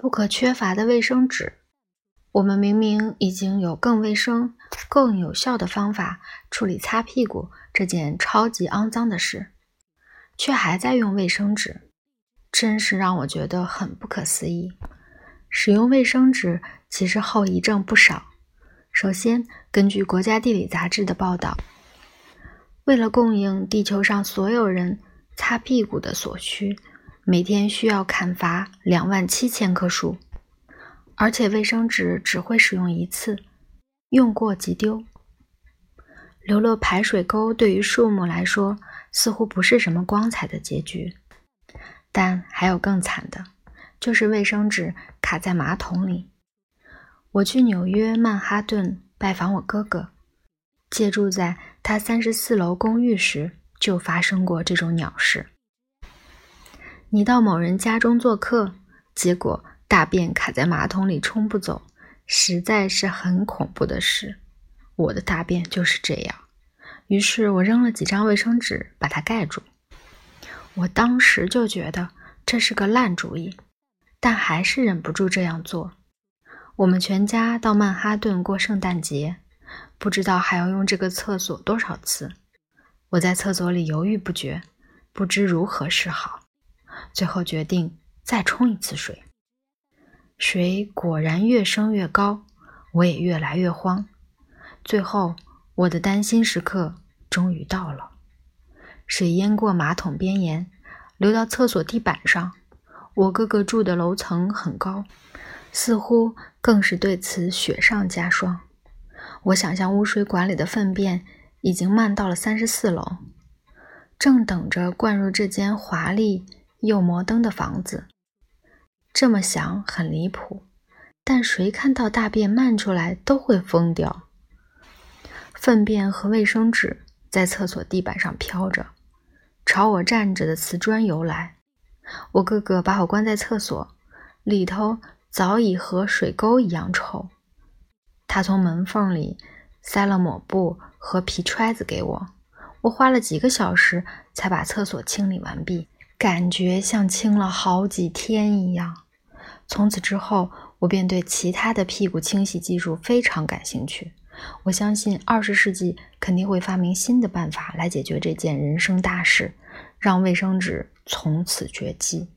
不可缺乏的卫生纸。我们明明已经有更卫生、更有效的方法处理擦屁股这件超级肮脏的事，却还在用卫生纸，真是让我觉得很不可思议。使用卫生纸其实后遗症不少。首先，根据《国家地理》杂志的报道，为了供应地球上所有人擦屁股的所需，每天需要砍伐两万七千棵树。而且卫生纸只会使用一次，用过即丢。流落排水沟对于树木来说似乎不是什么光彩的结局，但还有更惨的，就是卫生纸卡在马桶里。我去纽约曼哈顿拜访我哥哥，借住在他三十四楼公寓时，就发生过这种鸟事。你到某人家中做客，结果。大便卡在马桶里冲不走，实在是很恐怖的事。我的大便就是这样。于是我扔了几张卫生纸把它盖住。我当时就觉得这是个烂主意，但还是忍不住这样做。我们全家到曼哈顿过圣诞节，不知道还要用这个厕所多少次。我在厕所里犹豫不决，不知如何是好。最后决定再冲一次水。水果然越升越高，我也越来越慌。最后，我的担心时刻终于到了。水淹过马桶边沿，流到厕所地板上。我哥哥住的楼层很高，似乎更是对此雪上加霜。我想象污水管里的粪便已经漫到了三十四楼，正等着灌入这间华丽又摩登的房子。这么想很离谱，但谁看到大便漫出来都会疯掉。粪便和卫生纸在厕所地板上飘着，朝我站着的瓷砖游来。我哥哥把我关在厕所里头，早已和水沟一样臭。他从门缝里塞了抹布和皮揣子给我，我花了几个小时才把厕所清理完毕。感觉像清了好几天一样。从此之后，我便对其他的屁股清洗技术非常感兴趣。我相信二十世纪肯定会发明新的办法来解决这件人生大事，让卫生纸从此绝迹。